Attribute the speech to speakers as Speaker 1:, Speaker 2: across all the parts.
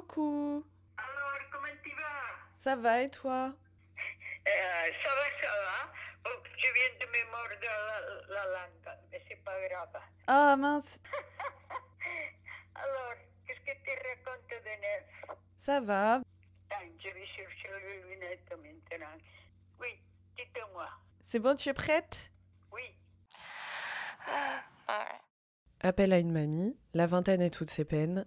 Speaker 1: Coucou.
Speaker 2: Alors, comment tu vas?
Speaker 1: Ça va et toi?
Speaker 2: Euh, Ça va, ça va. Oh, je viens de me mordre la, la langue, mais c'est pas grave.
Speaker 1: Ah mince,
Speaker 2: Alors, qu'est-ce que tu racontes de neuf?
Speaker 1: Ça va.
Speaker 2: Attends, je vais chercher les lunettes maintenant. Oui, dites-moi.
Speaker 1: C'est bon, tu es prête?
Speaker 2: Oui.
Speaker 1: Appel à une mamie, la vingtaine et toutes ses peines,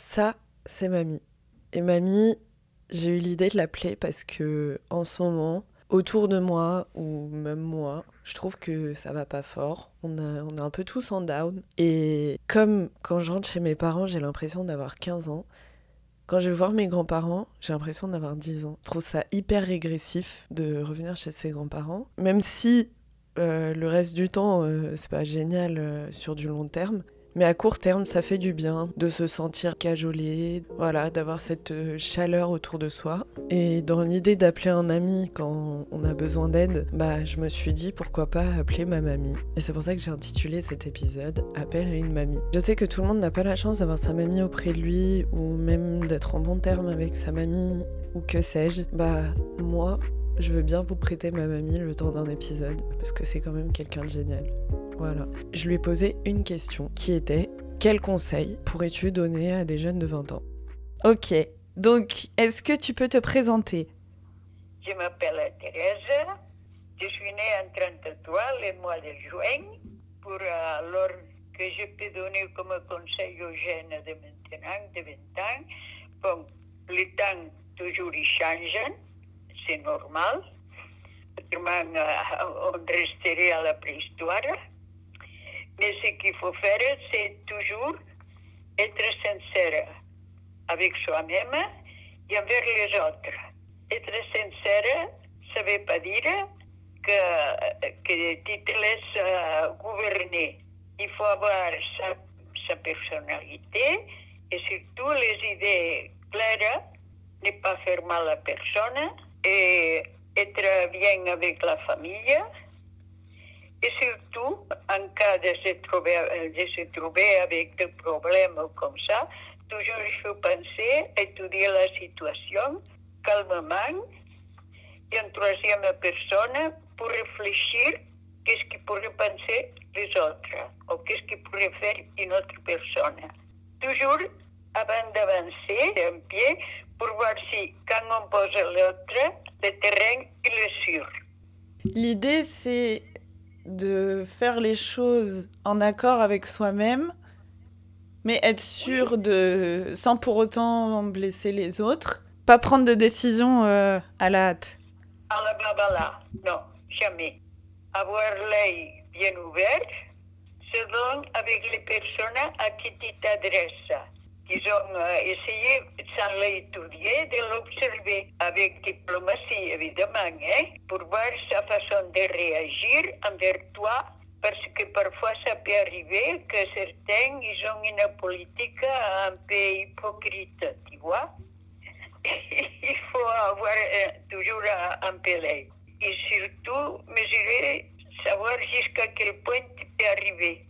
Speaker 1: Ça, c'est mamie. Et mamie, j'ai eu l'idée de l'appeler parce que en ce moment, autour de moi ou même moi, je trouve que ça va pas fort. On, a, on un peu tous en down. Et comme quand je rentre chez mes parents, j'ai l'impression d'avoir 15 ans. Quand je vais voir mes grands-parents, j'ai l'impression d'avoir 10 ans. Je trouve ça hyper régressif de revenir chez ses grands-parents. Même si euh, le reste du temps, euh, c'est pas génial euh, sur du long terme. Mais à court terme, ça fait du bien de se sentir cajolé, voilà, d'avoir cette euh, chaleur autour de soi. Et dans l'idée d'appeler un ami quand on a besoin d'aide, bah je me suis dit pourquoi pas appeler ma mamie. Et c'est pour ça que j'ai intitulé cet épisode Appel à une mamie. Je sais que tout le monde n'a pas la chance d'avoir sa mamie auprès de lui ou même d'être en bon terme avec sa mamie ou que sais-je. Bah moi, je veux bien vous prêter ma mamie le temps d'un épisode parce que c'est quand même quelqu'un de génial. Voilà. Je lui ai posé une question qui était quel conseil pourrais-tu donner à des jeunes de 20 ans? Ok. Donc, est-ce que tu peux te présenter?
Speaker 2: Je m'appelle Thérèse. Je suis née en 33, le mois de juin. Pour alors que je peux donner comme conseil aux jeunes de maintenant, de 20 ans, bon, le temps toujours il change, c'est normal. Autrement, euh, on resterait à la préhistoire. Mais ce qu'il faut faire, c'est toujours être sincère avec soi-même et envers les autres. Être ne veut pas dire que, que tu te laisses euh, gouverner. Avoir sa, sa personnalité et surtout les idées claires, ne pas faire mal à personne et être bien avec la famille. Et surtout, en cas de se trouver, de se trouver avec des problèmes comme ça, toujours il faut penser, étudier la situation calmement et en troisième personne pour réfléchir qu'est-ce qui pourrait penser les autres ou qu'est-ce qui pourrait faire une autre personne. Toujours avant d'avancer un pied pour voir si quand on pose l'autre, le terrain il est sûr.
Speaker 1: L'idée, c'est de faire les choses en accord avec soi-même, mais être sûr de, sans pour autant blesser les autres, pas prendre de décision euh, à la hâte.
Speaker 2: À la babala, non, jamais. Avoir l'œil bien ouvert, selon avec les personnes à qui tu t'adresses. Ils ont essayé, sans l'étudier, de l'observer avec diplomatie, évidemment, hein, pour voir sa façon de réagir envers toi, parce que parfois ça peut arriver que certains, ils ont une politique un peu hypocrite, tu vois. Il faut avoir euh, toujours un, un l'œil. Et surtout, mesurer, savoir jusqu'à quel point tu peux arriver.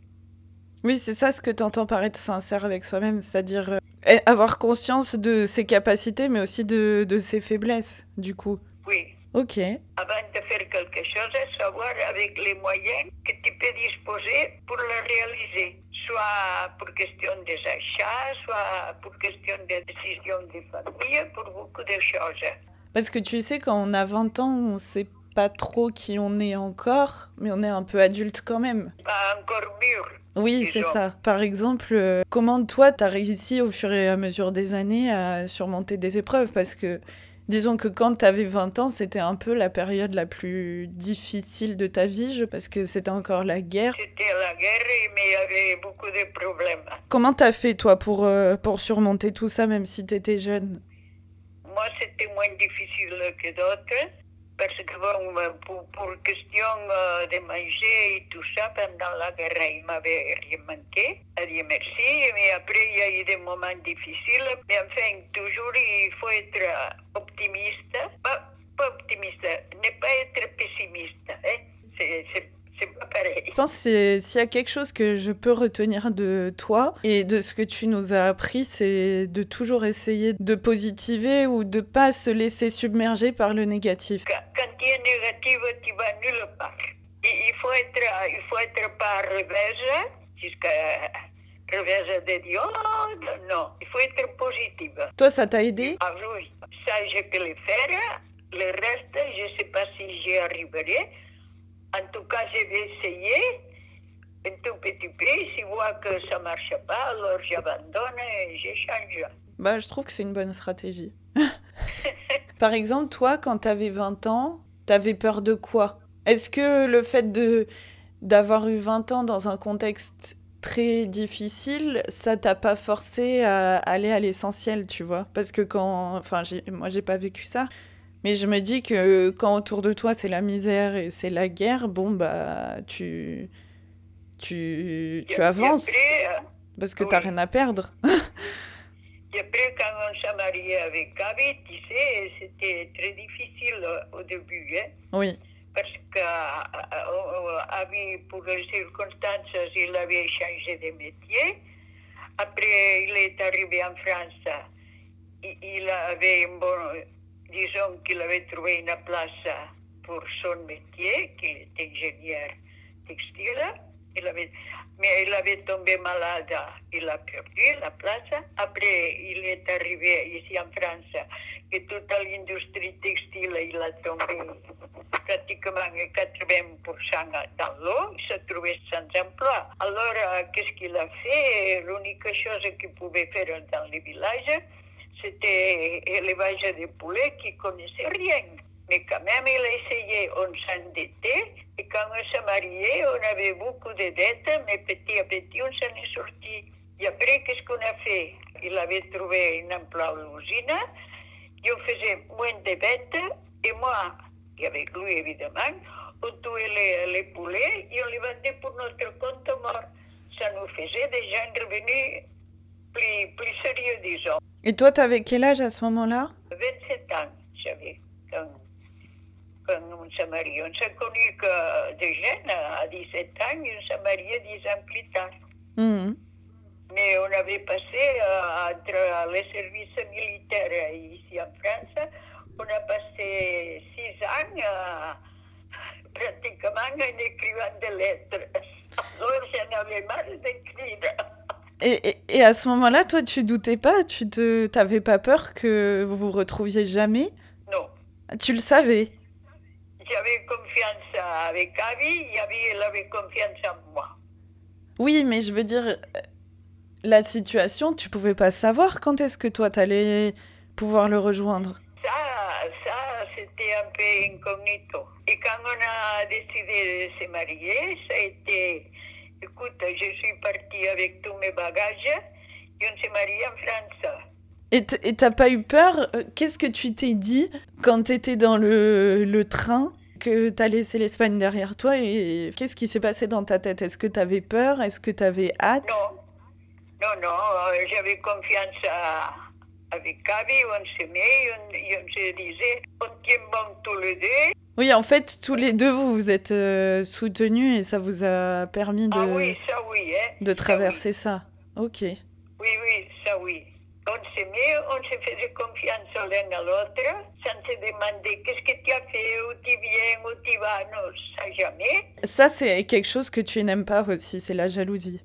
Speaker 1: Oui, c'est ça ce que tu entends par être sincère avec soi-même, c'est-à-dire euh, avoir conscience de ses capacités, mais aussi de, de ses faiblesses, du coup.
Speaker 2: Oui.
Speaker 1: Ok.
Speaker 2: avant de faire quelque chose, savoir avec les moyens que tu peux disposer pour le réaliser. Soit pour question des achats, soit pour question de décision de famille, pour beaucoup de choses.
Speaker 1: Parce que tu sais, quand on a 20 ans, on sait pas trop qui on est encore, mais on est un peu adulte quand même.
Speaker 2: Pas encore mûr.
Speaker 1: Oui, c'est ça. Par exemple, euh, comment toi, t'as réussi au fur et à mesure des années à surmonter des épreuves? Parce que disons que quand tu avais 20 ans, c'était un peu la période la plus difficile de ta vie, je- parce que c'était encore la guerre.
Speaker 2: C'était la guerre, mais il y avait beaucoup de problèmes.
Speaker 1: Comment t'as fait, toi, pour, euh, pour surmonter tout ça, même si t'étais jeune?
Speaker 2: Moi, c'était moins difficile que d'autres, parce que bon, pour question euh, de manger et tout ça, pendant la guerre, il m'avait rien manqué. Dieu merci. Mais après, il y a eu des moments difficiles. Mais enfin, toujours, il faut être optimiste. Pas, pas optimiste, ne pas être pessimiste. Hein? C'est, c'est, c'est pas pareil.
Speaker 1: Je pense que s'il y a quelque chose que je peux retenir de toi et de ce que tu nous as appris, c'est de toujours essayer de positiver ou de pas se laisser submerger par le négatif.
Speaker 2: Quand, quand tu es négatif, tu vas nulle part. Il, faut être, il faut être pas revers, jusqu'à revers de Dieu. Non, il faut être positif.
Speaker 1: Toi, ça t'a aidé?
Speaker 2: Ah oui, ça je peux le faire. Le reste, je ne sais pas si j'y arriverai. En tout cas, je vais essayer un tout petit peu. Si je vois que ça ne marche pas, alors j'abandonne et je change.
Speaker 1: Bah, je trouve que c'est une bonne stratégie. Par exemple, toi, quand t'avais 20 ans, t'avais peur de quoi? Est-ce que le fait de d'avoir eu 20 ans dans un contexte très difficile, ça t'a pas forcé à aller à l'essentiel, tu vois? Parce que quand... Enfin, moi, j'ai pas vécu ça. Mais je me dis que quand autour de toi, c'est la misère et c'est la guerre, bon, bah, tu... Tu, tu avances
Speaker 2: après, euh,
Speaker 1: parce que t'as
Speaker 2: oui.
Speaker 1: rien à perdre.
Speaker 2: Et après, quand on s'est marié avec Gabi, tu sais, c'était très difficile euh, au début, hein,
Speaker 1: Oui,
Speaker 2: parce qu'Abi, pour les circonstances, il avait changé de métier. Après, il est arrivé en France. Il, il avait, un bon, disons qu'il avait trouvé une place pour son métier, qu'il était ingénieur textile. Il avait, mais il avait tombé malade, il a la place. Après, il est arrivé ici en France, et toute l'industrie textile, il a tombé pratiquement 80% dans l'eau, il se trouvait sans emploi. Alors, qu'est-ce qu'il a fait L'unique chose qu'il pouvait faire dans les villages, c'était élevage de poulets qui connaissait rien. Mais quand même, il a essayé, on s'endettait, et quand on s'est marié, on avait beaucoup de dettes, mais petit à petit, on s'en est sorti. Et après, qu'est-ce qu'on a fait Il avait trouvé un emploi à l'usine, on faisait moins de bêtes, et moi, et avec lui évidemment, on tuait les, les poulets et on les vendait pour notre compte mort. Ça nous faisait des gens revenus plus, plus sérieux, disons.
Speaker 1: Et toi, t'avais quel âge à ce moment-là?
Speaker 2: 27 ans, j'avais, quand, quand on s'est marié. On s'est connus que des jeunes à 17 ans et on s'est mariés 10 ans plus tard.
Speaker 1: Mhm.
Speaker 2: Mais on avait passé euh, entre les services militaires ici en France, on a passé 6 ans euh, pratiquement en écrivant des lettres. Alors j'en avais marre d'écrire.
Speaker 1: Et, et, et à ce moment-là, toi, tu doutais pas Tu te, t'avais pas peur que vous vous retrouviez jamais?
Speaker 2: Non.
Speaker 1: Tu le savais?
Speaker 2: J'avais confiance avec Avi, il avait, confiance en moi.
Speaker 1: Oui, mais je veux dire, euh, la situation, tu pouvais pas savoir quand est-ce que toi, t'allais pouvoir le rejoindre.
Speaker 2: Ça, ça c'était un peu incognito. Et quand on a décidé de se marier, ça a été, écoute, je suis partie avec tous mes bagages. Et on s'est marié en France.
Speaker 1: Et t'as pas eu peur? Euh, Qu'est-ce que tu t'es dit quand t'étais dans le, le train que t'as laissé l'Espagne derrière toi et qu'est-ce qui s'est passé dans ta tête? Est-ce que t'avais peur? Est-ce que t'avais hâte?
Speaker 2: Non, non, non, euh, j'avais confiance à-
Speaker 1: Oui, en fait, tous les deux, vous vous êtes euh, soutenus et ça vous a permis de,
Speaker 2: Ah oui, ça oui, hein.
Speaker 1: de
Speaker 2: ça
Speaker 1: traverser ça. Ok.
Speaker 2: Oui, oui, oui, ça oui. On s'aimait, on se faisait confiance l'un à l'autre, sans se demander qu'est-ce que tu as fait, où tu viens, où tu vas, non, ça jamais.
Speaker 1: Ça, c'est quelque chose que tu n'aimes pas aussi, c'est la jalousie.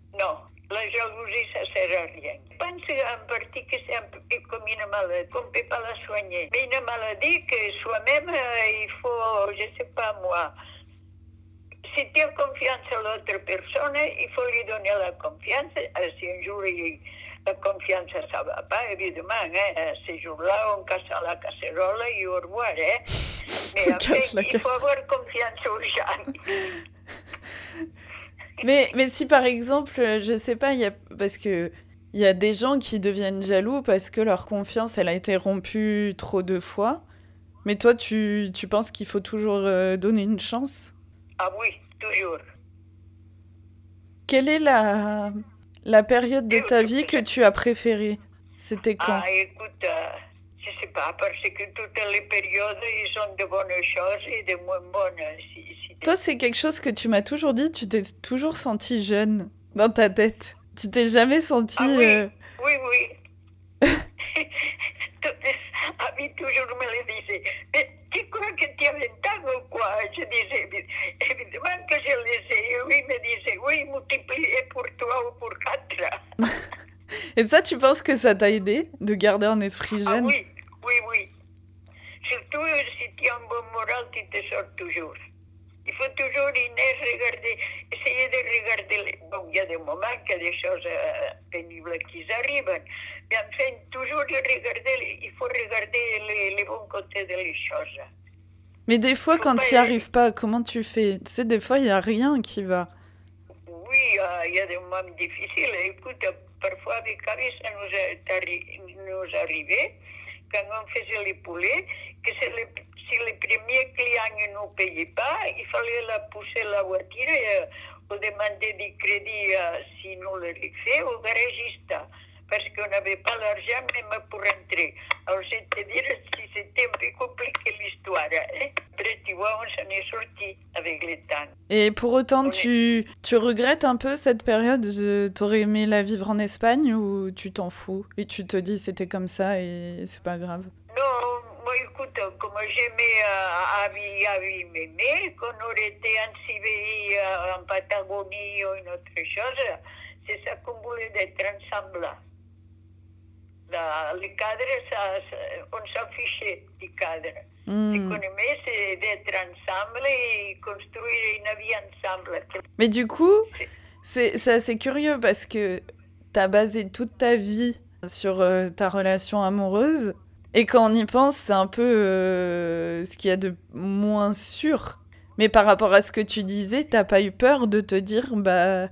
Speaker 2: Non, la jalousie, ça sert à rien. Je pense en partie que c'est un peu comme une maladie, qu'on ne peut pas la soigner. Mais une maladie que soi-même, euh, il faut, je ne sais pas moi, si tu as confiance à l'autre personne, il faut lui donner la confiance. Euh, Si un jour il- la confiance, ça va pas, évidemment. Hein. Ces jours-là, on casse la casserole et au revoir. Hein. Mais
Speaker 1: On
Speaker 2: après,
Speaker 1: casse la
Speaker 2: il faut avoir confiance aux gens.
Speaker 1: Mais, mais si par exemple, euh, je sais pas, y a, parce que il y a des gens qui deviennent jaloux parce que leur confiance, elle a été rompue trop de fois. Mais toi, tu, tu penses qu'il faut toujours euh, donner une chance?
Speaker 2: Ah oui, toujours.
Speaker 1: Quelle est la, la période de ta vie que tu as préférée? C'était quand?
Speaker 2: Ah, écoute, euh, je sais pas, parce que toutes les périodes, ils ont de bonnes choses et de moins bonnes. Si
Speaker 1: Toi, c'est quelque chose que tu m'as toujours dit, tu t'es toujours senti jeune dans ta tête. Tu t'es jamais senti...
Speaker 2: Ah oui.
Speaker 1: euh,
Speaker 2: Oui, oui. Les amis toujours me le disaient. Mais tu crois que tu 20 ans ou quoi? Je disais, évi- évidemment que je le sais. Et lui me disait, oui, multiplié pour toi ou pour quatre.
Speaker 1: Et ça, tu penses que ça t'a aidé de garder un esprit
Speaker 2: Ah
Speaker 1: jeune?
Speaker 2: oui, oui, oui. Surtout si tu as un bon moral, tu te sors toujours. Il faut toujours, Inès, regarder, essayer de regarder. les- Bon, il y a des moments qu'il y a des choses euh, pénibles qui arrivent, mais enfin, toujours de regarder, les- il faut regarder les, les bons côtés des choses.
Speaker 1: Mais des fois, quand tu n'y arrives pas, comment tu fais? Tu sais, des fois, il n'y a rien qui va.
Speaker 2: Oui, euh, il y a des moments difficiles. Écoute, parfois avec Avi, ça nous, est arri- nous arrivait, quand on faisait les poulets, que c'est le- si les premiers clients ne nous payaient pas, il fallait la pousser la voiture euh, ou demander du crédit euh, si nous le fait au garagiste. Parce qu'on n'avait pas l'argent même pour entrer. Alors, je vais te dire si c'était un peu compliqué l'histoire. Hein? Après, tu vois, on s'en est sorti avec le temps.
Speaker 1: Et pour autant,
Speaker 2: On est-
Speaker 1: tu, tu regrettes un peu cette période de- T'aurais aimé la vivre en Espagne ou tu t'en fous Et tu te dis c'était comme ça et c'est pas grave?
Speaker 2: Comme j'aimais euh, Avi, m'aimait, qu'on aurait été en Sibérie, en Patagonie ou une autre chose, c'est ça qu'on voulait d'être ensemble. La- le cadre, ça, ça- on s'en fichait du cadre. Ce qu'on aimait, c'est d'être ensemble et construire une vie ensemble.
Speaker 1: Mais du coup, c'est assez curieux parce que t'as basé toute ta vie sur euh, ta relation amoureuse. Et quand on y pense, c'est un peu euh, ce qu'il y a de moins sûr. Mais par rapport à ce que tu disais, t'as pas eu peur de te dire, bah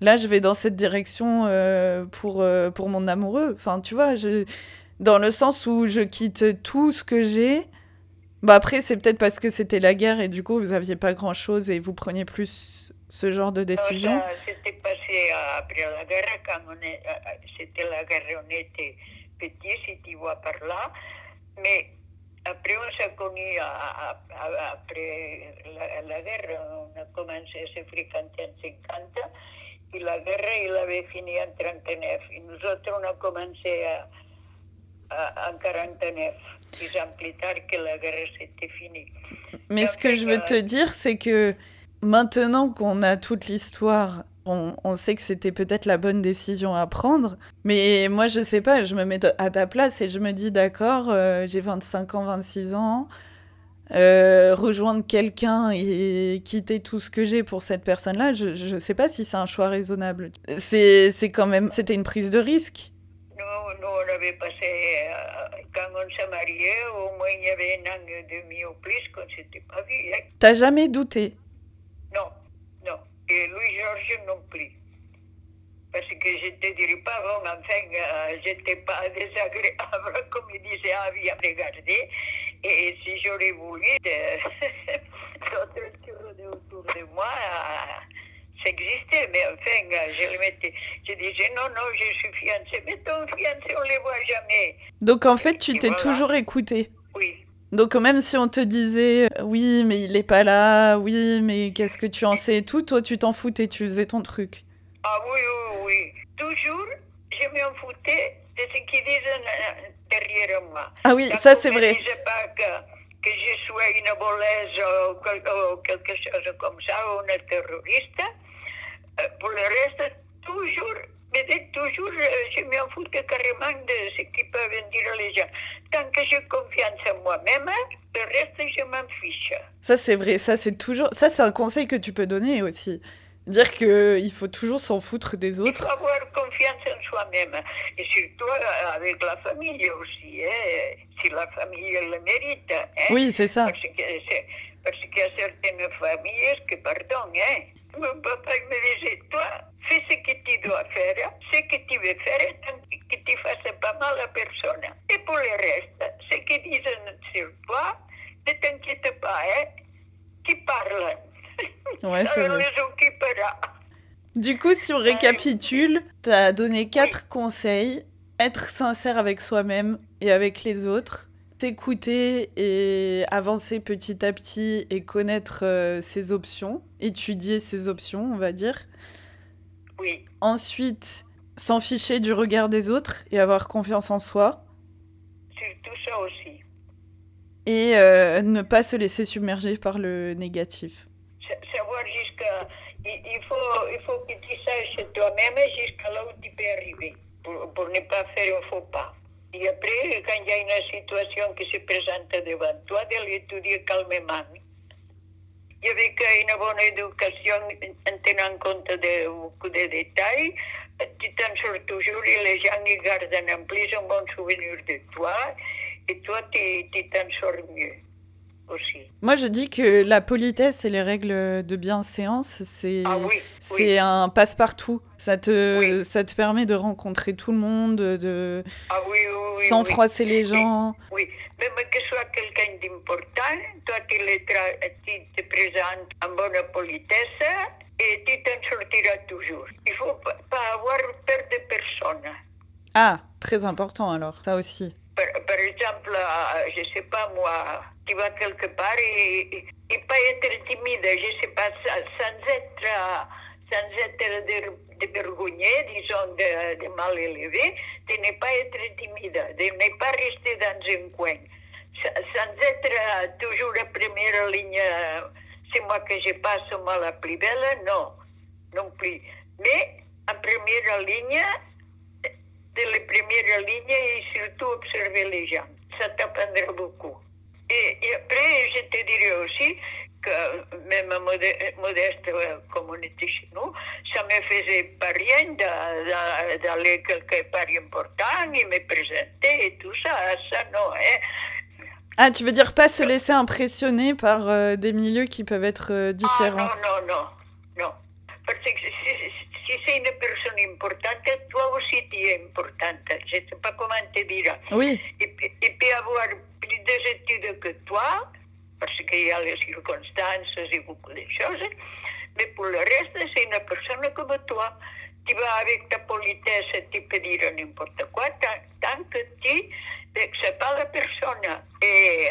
Speaker 1: là, je vais dans cette direction euh, pour, euh, pour mon amoureux. Enfin, tu vois, dans le sens où je quitte tout ce que j'ai. Bah après, c'est peut-être parce que c'était la guerre et du coup, vous aviez pas grand-chose et vous preniez plus ce genre de décision.
Speaker 2: Ça, C'était passé après la guerre, c'était la guerre, on était petits, si tu vois par là. Mais après, on s'est connus à- à- à- après la, la guerre, on a commencé à se fréquenter en 50. Et la guerre, il avait fini en 39. Et nous autres, on a commencé en 49. Dix ans plus tard que la guerre, c'était fini.
Speaker 1: Mais ce que je veux
Speaker 2: euh,
Speaker 1: te dire, c'est que maintenant qu'on a toute l'histoire, on, on sait que c'était peut-être la bonne décision à prendre. Mais moi, je sais pas, je me mets à ta place et je me dis, d'accord, euh, j'ai 25 ans, 26 ans. euh, rejoindre quelqu'un et quitter tout ce que j'ai pour cette personne-là, je, je sais pas si c'est un choix raisonnable. C'est quand même, c'était une prise de risque.
Speaker 2: Nous, nous, on avait passé, euh, quand on s'est mariés, au moins il y avait un an et demi ou plus qu'on ne s'était pas vu. hein.
Speaker 1: T'as jamais douté?
Speaker 2: Et Louis Georges non plus. Parce que je ne te dirais pas, bon, enfin, euh, j'étais pas désagréable, comme il disait Avi à regarder. Et si j'aurais voulu, de- d'autres qui rôdaient autour de moi, euh, ça existait. Mais enfin, euh, je le mettais. Je disais, non, non, je suis fiancée. Mais ton fiancé, on ne les voit jamais.
Speaker 1: Donc en fait, tu t'es
Speaker 2: voilà.
Speaker 1: toujours écouté. Donc même si on te disait euh, oui mais il est pas là, oui mais qu'est-ce que tu en sais et tout, toi tu t'en foutais, tu faisais ton truc.
Speaker 2: Ah oui, oui, oui. Toujours, je m'en foutais de ce qu'ils disent derrière moi.
Speaker 1: Ah oui,
Speaker 2: Quand
Speaker 1: ça c'est vrai.
Speaker 2: disait pas que, que je sois une voleuse ou, quel- ou quelque chose comme ça, ou une terroriste. Euh, pour le reste, toujours, mais toujours, euh, je m'en foutais carrément de ce qu'ils peuvent dire les gens. Tant que j'ai confiance en moi-même, le reste, je m'en fiche.
Speaker 1: Ça c'est vrai, ça c'est toujours ça c'est un conseil que tu peux donner aussi. Dire qu'il faut toujours s'en foutre des
Speaker 2: Il
Speaker 1: autres.
Speaker 2: faut avoir confiance en soi-même. Et surtout euh, avec la famille aussi, hein, si la famille le mérite. hein.
Speaker 1: Oui, c'est ça.
Speaker 2: Parce qu'il y a certaines familles que, pardon, hein, mon papa il me disait, toi, fais ce que tu dois faire, ce que tu veux faire, que tu fasses pas mal à personne. Et pour le reste, ce qu'ils disent sur toi, ne t'inquiète pas, hein, qui parlent.
Speaker 1: Ouais, c'est vrai.
Speaker 2: les occupera.
Speaker 1: Du coup, si on récapitule, t'as donné quatre conseils. Être sincère avec soi-même et avec les autres. S'écouter et avancer petit à petit et connaître euh, ses options. Étudier ses options, on va dire.
Speaker 2: Oui,
Speaker 1: Ensuite, s'en ficher du regard des autres et avoir confiance en soi.
Speaker 2: surtout ça aussi.
Speaker 1: Et euh, ne pas se laisser submerger par le négatif.
Speaker 2: Sa- savoir jusqu'à. Il, il faut, il faut que tu saches toi-même jusqu'à là où tu peux arriver pour, pour ne pas faire un faux pas. Et après, quand il y a une situation qui se présente devant toi, de l'étudier calmement. Et avec une bonne éducation, en tenant compte de beaucoup de détails, tu t'en sors toujours et les gens ils gardent en plus un bon souvenir de toi et toi, tu tu t'en sors mieux aussi.
Speaker 1: Moi, je dis que la politesse et les règles de bienséance, c'est
Speaker 2: Ah oui,
Speaker 1: c'est
Speaker 2: oui.
Speaker 1: un passe-partout. Ça te,
Speaker 2: Oui.
Speaker 1: ça te permet de rencontrer tout le monde, de,
Speaker 2: Ah
Speaker 1: sans froisser les gens.
Speaker 2: Oui, même que soit quelqu'un d'important, toi tu, tu te présentes en bonne politesse et tu t'en sortiras toujours. Il ne faut pas pas avoir peur de personne.
Speaker 1: Ah, très important alors, ça aussi.
Speaker 2: Par, par exemple, euh, je ne sais pas moi, tu vas quelque part et, et pas être timide, je sais pas, sans, être, sans être dé- dévergogné, disons, de, de mal élevé, de ne pas être timide, de ne pas rester dans un coin, sans, être toujours la première ligne, c'est moi que je passe, moi la plus belle, non, non plus. Mais en première ligne, de la première ligne et surtout observer les gens. Ça t'apprendra beaucoup. Et, et après, je te dirais aussi que même modeste, euh, comme on était chez nous, ça me faisait pas rien d'a- d'a- d'aller quelque part important et me présenter et tout ça. Ça, non. Hein.
Speaker 1: Ah, tu veux dire pas se laisser impressionner par euh, des milieux qui peuvent être euh, différents.
Speaker 2: Ah, non, non, non, non. Parce que si, c'est une personne importante, toi aussi tu es importante. Je ne sais pas comment te dire.
Speaker 1: Oui,
Speaker 2: Il, il peut avoir plus d'études que toi, parce qu'il y a les circonstances et beaucoup de choses, mais pour le reste, c'est une personne comme toi. Tu vas avec ta politesse, tu peux dire n'importe quoi, tant, tant que tu vexes pas la personne. Et,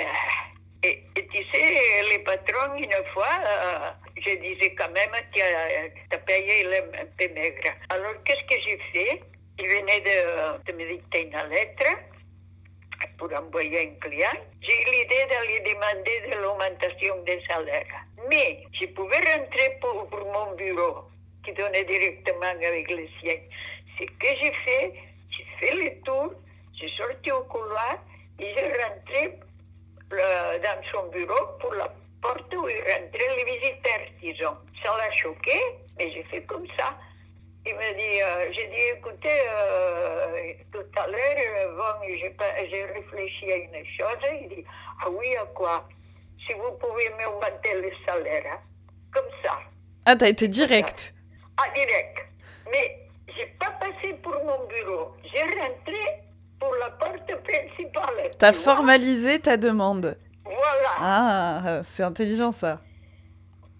Speaker 2: et, et tu sais, les patrons, une fois, euh, je disais quand même, t'as payé il est un peu maigre. Alors, qu'est-ce que j'ai fait Il venait de, de me dicter une lettre pour envoyer un client, j'ai l'idée d'aller demander de l'augmentation des salaires. Mais je pouvais rentrer pour, pour mon bureau, qui donnait directement avec le siège. Ce que j'ai fait, j'ai fait le tour, j'ai sorti au couloir et j'ai rentré euh, dans son bureau pour la porte où il rentrait les visiteurs, disons. Ça l'a choqué, mais j'ai fait comme ça. Il m'a dit, euh, j'ai dit, écoutez, euh, tout à l'heure, euh, bon, j'ai réfléchi à une chose. Il dit, ah oui, à quoi? Si vous pouvez m'augmenter le salaire, hein. comme ça.
Speaker 1: ah, t'as été direct.
Speaker 2: Ah, direct. Mais j'ai pas passé pour mon bureau. J'ai rentré pour la porte principale.
Speaker 1: T'as formalisé ta demande.
Speaker 2: Voilà.
Speaker 1: Ah, c'est intelligent ça.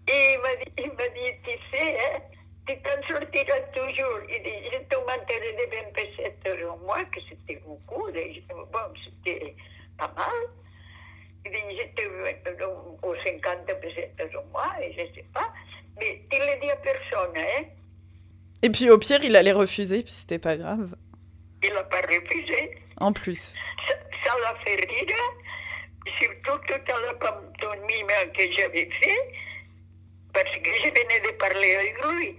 Speaker 2: Et il m'a dit, il m'a dit, tu sais, hein, tu t'en sortiras toujours. Il dit, je t'augmenterai de 20 pesettes au mois, que c'était beaucoup. Bon, c'était pas mal. Il dit, je te aux 50 pesettes au mois, et je sais pas. Mais tu le dis à personne, hein.
Speaker 1: Et puis au pire, il allait refuser, puis c'était pas grave.
Speaker 2: Il n'a pas refusé.
Speaker 1: En plus.
Speaker 2: Ça l'a fait rire, surtout tout à la pantomime que j'avais fait, parce que je venais de parler avec lui.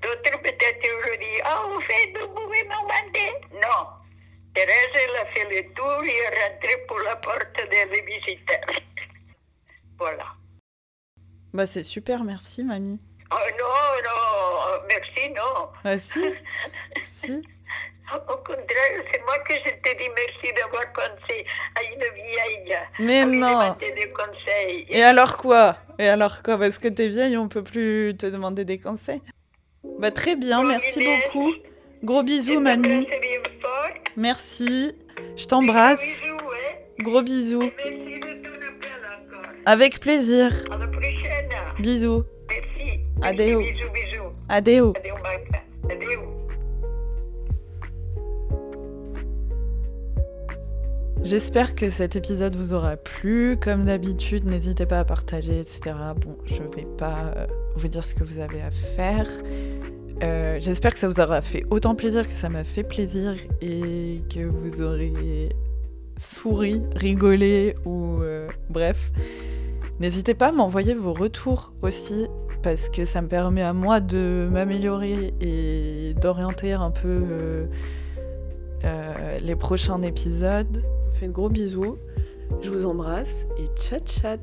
Speaker 2: D'autres peut-être dit, ah, au fait, vous pouvez m'augmenter. Non. Thérèse, elle a fait le tour et est rentrée pour la porte des visiteurs. Voilà.
Speaker 1: Bah c'est super, merci mamie.
Speaker 2: Oh non, non, merci, non.
Speaker 1: Ah si Si
Speaker 2: Au contraire, c'est moi que je te dis merci d'avoir pensé à une vieille.
Speaker 1: Mais non
Speaker 2: des conseils.
Speaker 1: Et alors quoi? Et alors quoi? Parce que t'es vieille, on peut plus te demander des conseils Bah très bien,
Speaker 2: Gros
Speaker 1: merci beaucoup. Gros bisous, mamie. Merci. Je t'embrasse.
Speaker 2: Bisous, hein.
Speaker 1: Gros bisous.
Speaker 2: Et merci de ton appel encore.
Speaker 1: Avec plaisir.
Speaker 2: À la prochaine.
Speaker 1: Bisous.
Speaker 2: Merci.
Speaker 1: Adéo.
Speaker 2: Merci, Bisous, bisous.
Speaker 1: Adéo.
Speaker 2: Adéo. Adéo.
Speaker 1: J'espère que cet épisode vous aura plu. Comme d'habitude, n'hésitez pas à partager, etc. Bon, je vais pas euh, vous dire ce que vous avez à faire. Euh, J'espère que ça vous aura fait autant plaisir que ça m'a fait plaisir et que vous aurez souri, rigolé ou euh, bref. N'hésitez pas à m'envoyer vos retours aussi parce que ça me permet à moi de m'améliorer et d'orienter un peu les prochains épisodes. Fais gros bisous, je vous embrasse et chat chat